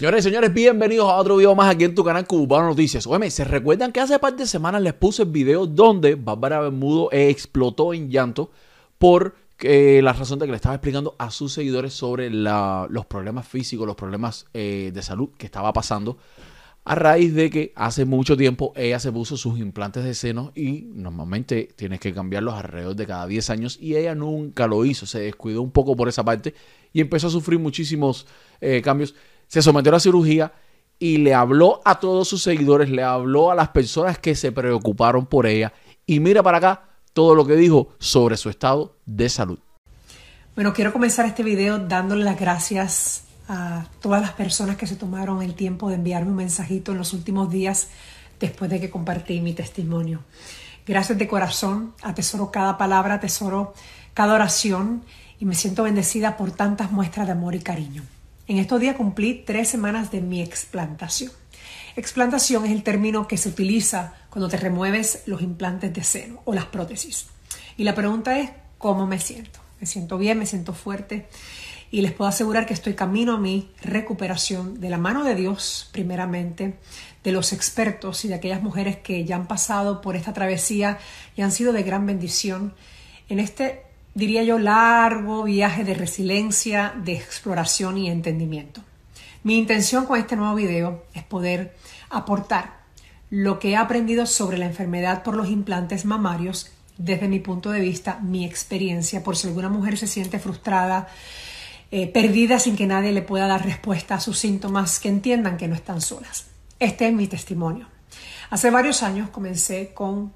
Señores y señores, bienvenidos a otro video más aquí en tu canal Cubano Noticias. Oye, ¿se recuerdan que hace par de semanas les puse el video donde Bárbara Bermudo explotó en llanto por eh, la razón de que le estaba explicando a sus seguidores sobre la- los problemas físicos, los problemas eh, de salud que estaba pasando a raíz de que hace mucho tiempo ella se puso sus implantes de seno y normalmente tienes que cambiarlos alrededor de cada 10 años y ella nunca lo hizo, se descuidó un poco por esa parte y empezó a sufrir muchísimos eh, cambios. Se sometió a la cirugía y le habló a todos sus seguidores, le habló a las personas que se preocuparon por ella y mira para acá todo lo que dijo sobre su estado de salud. Bueno, quiero comenzar este video dándole las gracias a todas las personas que se tomaron el tiempo de enviarme un mensajito en los últimos días después de que compartí mi testimonio. Gracias de corazón, atesoro cada palabra, atesoro cada oración y me siento bendecida por tantas muestras de amor y cariño. En estos días cumplí tres semanas de mi explantación. Explantación es el término que se utiliza cuando te remueves los implantes de seno o las prótesis. Y la pregunta es, ¿cómo me siento? Me siento bien, me siento fuerte y les puedo asegurar que estoy camino a mi recuperación de la mano de Dios, primeramente, de los expertos y de aquellas mujeres que ya han pasado por esta travesía y han sido de gran bendición en este, diría yo, largo viaje de resiliencia, de exploración y entendimiento. Mi intención con este nuevo video es poder aportar lo que he aprendido sobre la enfermedad por los implantes mamarios desde mi punto de vista, mi experiencia, por si alguna mujer se siente frustrada, eh, perdida sin que nadie le pueda dar respuesta a sus síntomas, que entiendan que no están solas. Este es mi testimonio. Hace varios años comencé con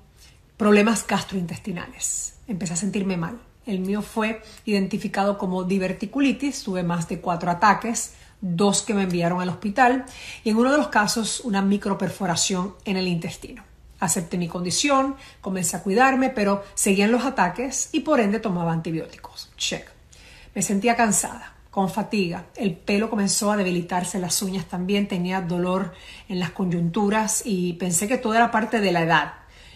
problemas gastrointestinales. Empecé a sentirme mal. El mío fue identificado como diverticulitis, tuve más de cuatro ataques, dos que me enviaron al hospital y en uno de los casos una microperforación en el intestino. Acepté mi condición, comencé a cuidarme, pero seguían los ataques y por ende tomaba antibióticos. Check. Me sentía cansada, con fatiga, el pelo comenzó a debilitarse, las uñas también, tenía dolor en las coyunturas y pensé que todo era parte de la edad.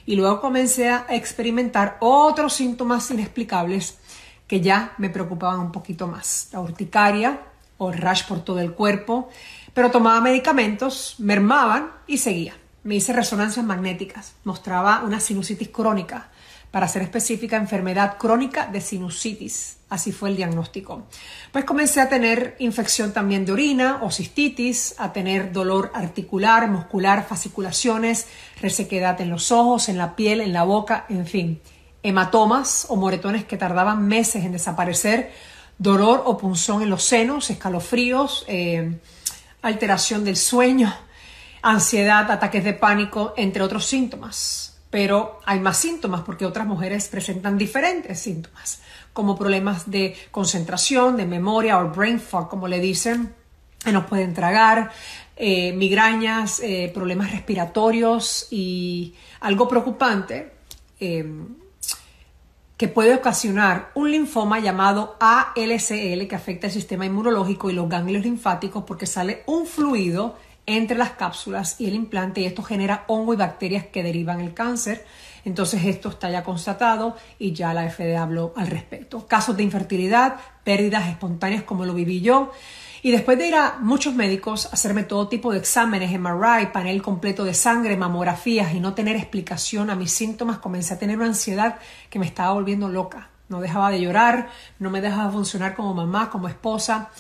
Y luego comencé a experimentar otros síntomas inexplicables que ya me preocupaban un poquito más. La urticaria o rash por todo el cuerpo, pero tomaba medicamentos, mermaban y seguía. Me hice resonancias magnéticas, mostraba una sinusitis crónica, para ser específica, enfermedad crónica de sinusitis. Así fue el diagnóstico. Pues comencé a tener infección también de orina o cistitis, a tener dolor articular, muscular, fasciculaciones, resequedad en los ojos, en la piel, en la boca, en fin. Hematomas o moretones que tardaban meses en desaparecer, dolor o punzón en los senos, escalofríos, eh, alteración del sueño, ansiedad, ataques de pánico, entre otros síntomas. Pero hay más síntomas porque otras mujeres presentan diferentes síntomas, como problemas de concentración, de memoria o brain fog, como le dicen, que no pueden tragar, eh, migrañas, eh, problemas respiratorios y algo preocupante eh, que puede ocasionar un linfoma llamado ALCL que afecta el sistema inmunológico y los ganglios linfáticos porque sale un fluido entre las cápsulas y el implante y esto genera hongo y bacterias que derivan el cáncer. Entonces esto está ya constatado y ya la FDA habló al respecto. Casos de infertilidad, pérdidas espontáneas como lo viví yo. Y después de ir a muchos médicos, hacerme todo tipo de exámenes, MRI, panel completo de sangre, mamografías y no tener explicación a mis síntomas, comencé a tener una ansiedad que me estaba volviendo loca. No dejaba de llorar, no me dejaba funcionar como mamá, como esposa.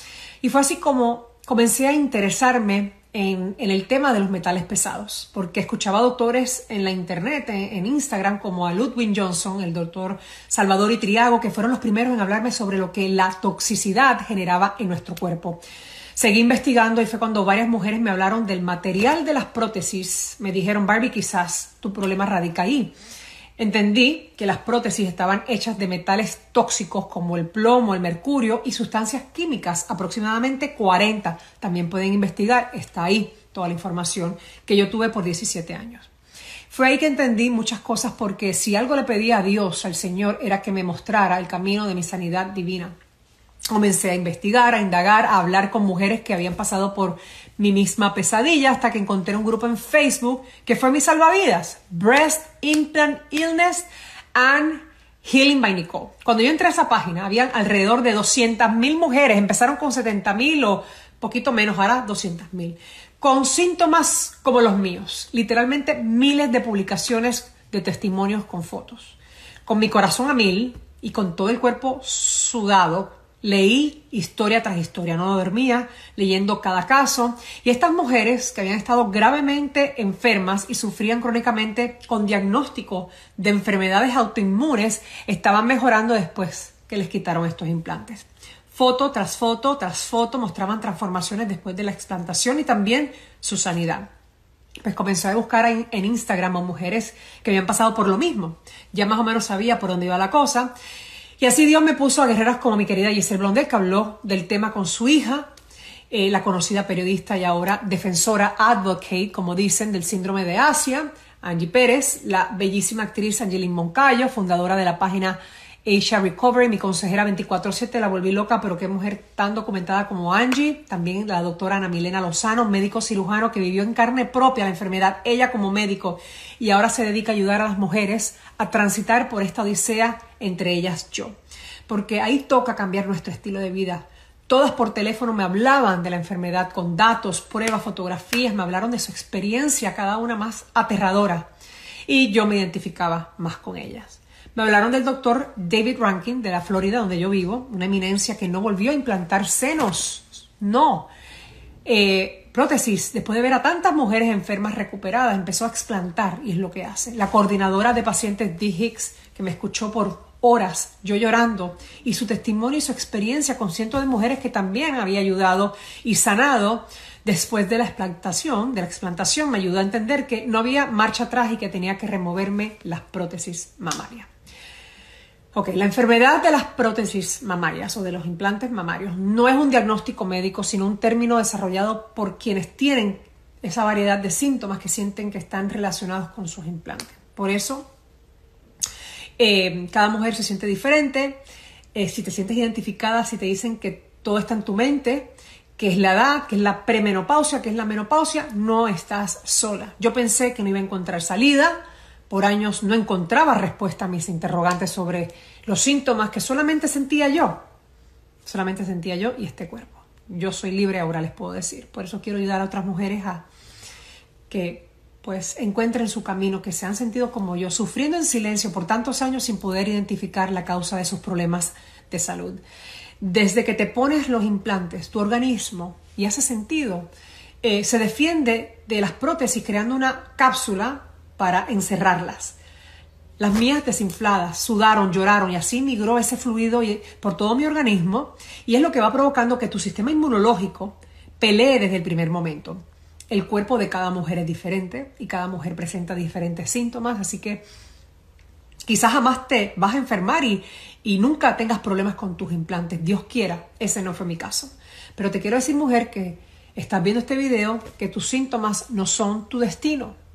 Y fue así como comencé a interesarme en, el tema de los metales pesados, porque escuchaba doctores en la internet, en, en, Instagram, como a Ludwig Johnson, el doctor Salvador Itriago, que fueron los primeros en hablarme sobre lo que la toxicidad generaba en nuestro cuerpo. Seguí investigando y fue cuando varias mujeres me hablaron del material de las prótesis. Me dijeron, Barbie, quizás tu problema radica ahí. Entendí que las prótesis estaban hechas de metales tóxicos como el plomo, el mercurio y sustancias químicas, aproximadamente 40. También pueden investigar, está ahí toda la información que yo tuve por 17 años. Fue ahí que entendí muchas cosas porque si algo le pedía a Dios, al Señor, era que me mostrara el camino de mi sanidad divina. Comencé a investigar, a indagar, a hablar con mujeres que habían pasado por mi misma pesadilla hasta que encontré un grupo en Facebook que fue mi salvavidas, Breast Implant Illness and Healing by Nicole. Cuando yo entré a esa página, habían alrededor de 200.000 mujeres, empezaron con 70.000 o poquito menos, ahora 200.000, con síntomas como los míos, literalmente miles de publicaciones de testimonios con fotos. Con mi corazón a mil y con todo el cuerpo sudado, Leí historia tras historia, no dormía leyendo cada caso y estas mujeres que habían estado gravemente enfermas y sufrían crónicamente con diagnóstico de enfermedades autoinmunes estaban mejorando después que les quitaron estos implantes. Foto tras foto tras foto mostraban transformaciones después de la explantación y también su sanidad. Pues comencé a buscar en Instagram a mujeres que habían pasado por lo mismo. Ya más o menos sabía por dónde iba la cosa y así Dios me puso a guerreras como mi querida Giselle Blondet, que habló del tema con su hija, eh, la conocida periodista y ahora defensora, advocate, como dicen, del síndrome de Asia, Angie Pérez, la bellísima actriz Angeline Moncayo, fundadora de la página Asia Recovery, mi consejera 24/7, la volví loca, pero qué mujer tan documentada como Angie, también la doctora Ana Milena Lozano, médico cirujano que vivió en carne propia la enfermedad, ella como médico, y ahora se dedica a ayudar a las mujeres a transitar por esta odisea, entre ellas yo. Porque ahí toca cambiar nuestro estilo de vida. Todas por teléfono me hablaban de la enfermedad con datos, pruebas, fotografías, me hablaron de su experiencia, cada una más aterradora. Y yo me identificaba más con ellas. Me hablaron del doctor David Rankin de la Florida, donde yo vivo, una eminencia que no volvió a implantar senos. No. Eh, prótesis, después de ver a tantas mujeres enfermas recuperadas, empezó a explantar y es lo que hace. La coordinadora de pacientes D. Hicks, que me escuchó por horas, yo llorando, y su testimonio y su experiencia con cientos de mujeres que también había ayudado y sanado después de la explantación, de la explantación, me ayudó a entender que no había marcha atrás y que tenía que removerme las prótesis mamarias. Ok, la enfermedad de las prótesis mamarias o de los implantes mamarios no es un diagnóstico médico, sino un término desarrollado por quienes tienen esa variedad de síntomas que sienten que están relacionados con sus implantes. Por eso, eh, cada mujer se siente diferente. Eh, si te sientes identificada, si te dicen que todo está en tu mente, que es la edad, que es la premenopausia, que es la menopausia, no estás sola. Yo pensé que no iba a encontrar salida por años no encontraba respuesta a mis interrogantes sobre los síntomas que solamente sentía yo. Solamente sentía yo y este cuerpo. Yo soy libre ahora, les puedo decir. Por eso quiero ayudar a otras mujeres a que pues encuentren su camino, que se han sentido como yo, sufriendo en silencio por tantos años sin poder identificar la causa de sus problemas de salud. Desde que te pones los implantes, tu organismo, y hace sentido, eh, se defiende de las prótesis creando una cápsula para encerrarlas. Las mías desinfladas, sudaron, lloraron y así migró ese fluido por todo mi organismo y es lo que va provocando que tu sistema inmunológico pelee desde el primer momento. El cuerpo de cada mujer es diferente y cada mujer presenta diferentes síntomas, así que quizás jamás te vas a enfermar y, y nunca tengas problemas con tus implantes. Dios quiera, ese no fue mi caso. Pero te quiero decir, mujer, que estás viendo este video, que tus síntomas no son tu destino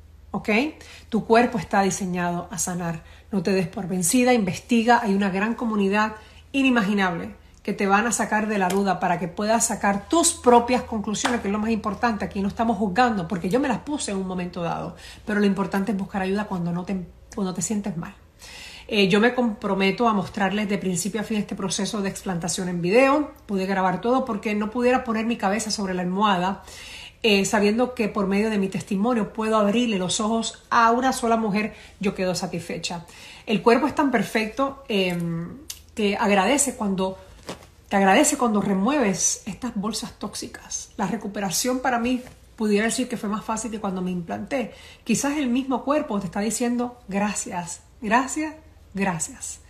Tu cuerpo está diseñado a sanar. No te des por vencida, investiga. Hay una gran comunidad inimaginable que te van a sacar de la duda para que puedas sacar tus propias conclusiones, que es lo más importante. Aquí no estamos juzgando, porque yo me las puse en un momento dado, pero lo importante es buscar ayuda cuando no te, cuando te sientes mal. Eh, yo me comprometo a mostrarles de principio a fin este proceso de explantación en video. Pude grabar todo porque no pudiera poner mi cabeza sobre la almohada eh, sabiendo que por medio de mi testimonio puedo abrirle los ojos a una sola mujer, yo quedo satisfecha. El cuerpo es tan perfecto em, que agradece cuando te agradece cuando remueves estas bolsas tóxicas. La recuperación para mí pudiera decir que fue más fácil que cuando me implanté. Quizás el mismo cuerpo te está diciendo gracias, gracias, gracias.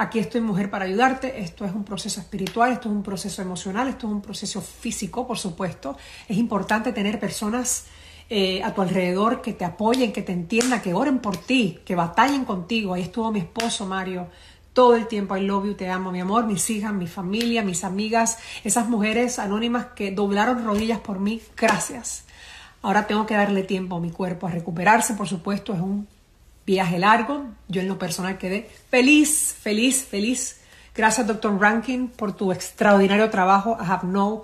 Aquí estoy mujer para ayudarte, esto es un proceso espiritual, esto es un proceso emocional, esto es un proceso físico, por supuesto. Es importante tener personas eh, a tu alrededor que te apoyen, que te entiendan, que oren por ti, que batallen contigo. Ahí estuvo mi esposo Mario todo el tiempo. I love you, te amo, mi amor, mis hijas, mi familia, mis amigas, esas mujeres anónimas que doblaron rodillas por mí. Gracias. Ahora tengo que darle tiempo a mi cuerpo a recuperarse, por supuesto, es un viaje largo. Yo en lo personal quedé feliz, feliz, feliz. Gracias, doctor Rankin, por tu extraordinario trabajo. I have no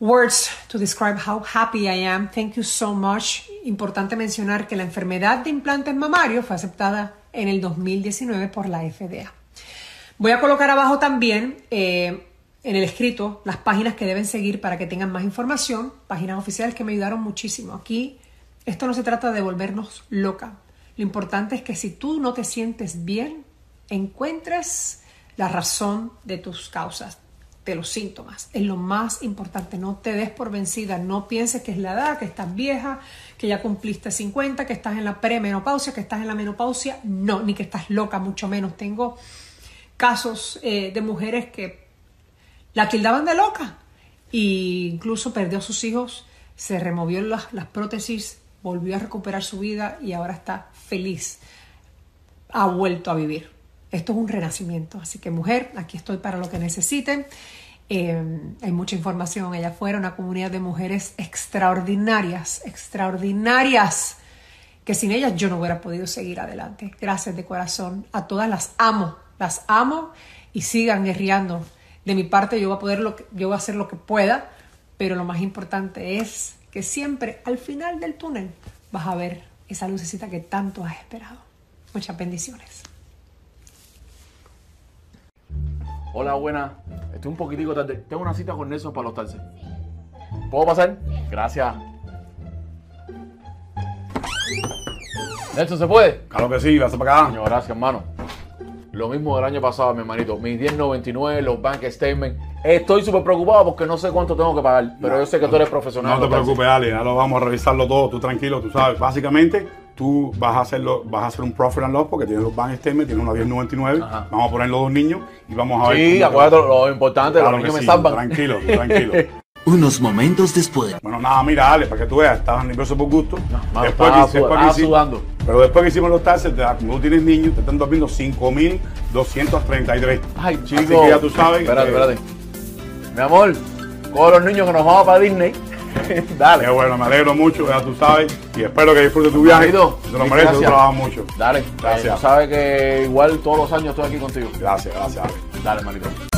words to describe how happy I am. Thank you so much. Importante mencionar que la enfermedad de implantes mamarios fue aceptada en el 2019 por la FDA. Voy a colocar abajo también eh, en el escrito las páginas que deben seguir para que tengan más información, páginas oficiales que me ayudaron muchísimo. Aquí esto no se trata de volvernos loca. Lo importante es que si tú no te sientes bien, encuentres la razón de tus causas, de los síntomas. Es lo más importante. No te des por vencida. No pienses que es la edad, que estás vieja, que ya cumpliste 50, que estás en la premenopausia, que estás en la menopausia. No, ni que estás loca, mucho menos. Tengo casos eh, de mujeres que la tildaban de loca e incluso perdió a sus hijos, se removió las, las prótesis, volvió a recuperar su vida y ahora está feliz. Ha vuelto a vivir. Esto es un renacimiento. Así que mujer, aquí estoy para lo que necesiten. Eh, hay mucha información allá afuera, una comunidad de mujeres extraordinarias, extraordinarias, que sin ellas yo no hubiera podido seguir adelante. Gracias de corazón. A todas las amo, las amo y sigan guerreando. De mi parte yo voy a poder lo que, yo voy a hacer lo que pueda, pero lo más importante es que siempre al final del túnel vas a ver esa lucecita que tanto has esperado. Muchas bendiciones. Hola, buena. Estoy un poquitico tarde. Tengo una cita con Nelson para los talces. ¿Puedo pasar? Gracias. Nelson, ¿se puede? Claro que sí, vas para acá. Gracias, hermano. Lo mismo del año pasado, mi hermanito. Mis 10.99, los bank statements. Estoy súper preocupado porque no sé cuánto tengo que pagar, pero yo sé que tú eres profesional. No te preocupes, Ale, ya lo vamos a revisarlo todo, tú tranquilo, tú sabes. Básicamente, tú vas a hacerlo, vas a hacer un profit and loss porque tienes los bank statements, tienes una 1099, Ajá. vamos a poner los dos niños y vamos a ver. Sí, acuérdate lo importante, Claro los niños que me salvan. Tranquilo, tranquilo. Unos momentos después. Bueno, nada, mira, Ale, para que tú veas, estabas nervioso por gusto. mano, después estaba que, después sud- estaba que hici- sudando. Pero después que hicimos los taxes, como tú tienes niños, te están durmiendo 5.233. Ay, chico. Así que ya tú sabes. Espérate, que- espérate. Mi amor, con los niños que nos vamos para Disney. Dale. Qué bueno, me alegro mucho, ya tú sabes. Y espero que disfrutes tu viaje. Manito, Te lo mereces, tú trabajas mucho. Dale. Gracias. Tú sabes que igual todos los años estoy aquí contigo. Gracias, gracias. Ale. Dale, hermanito.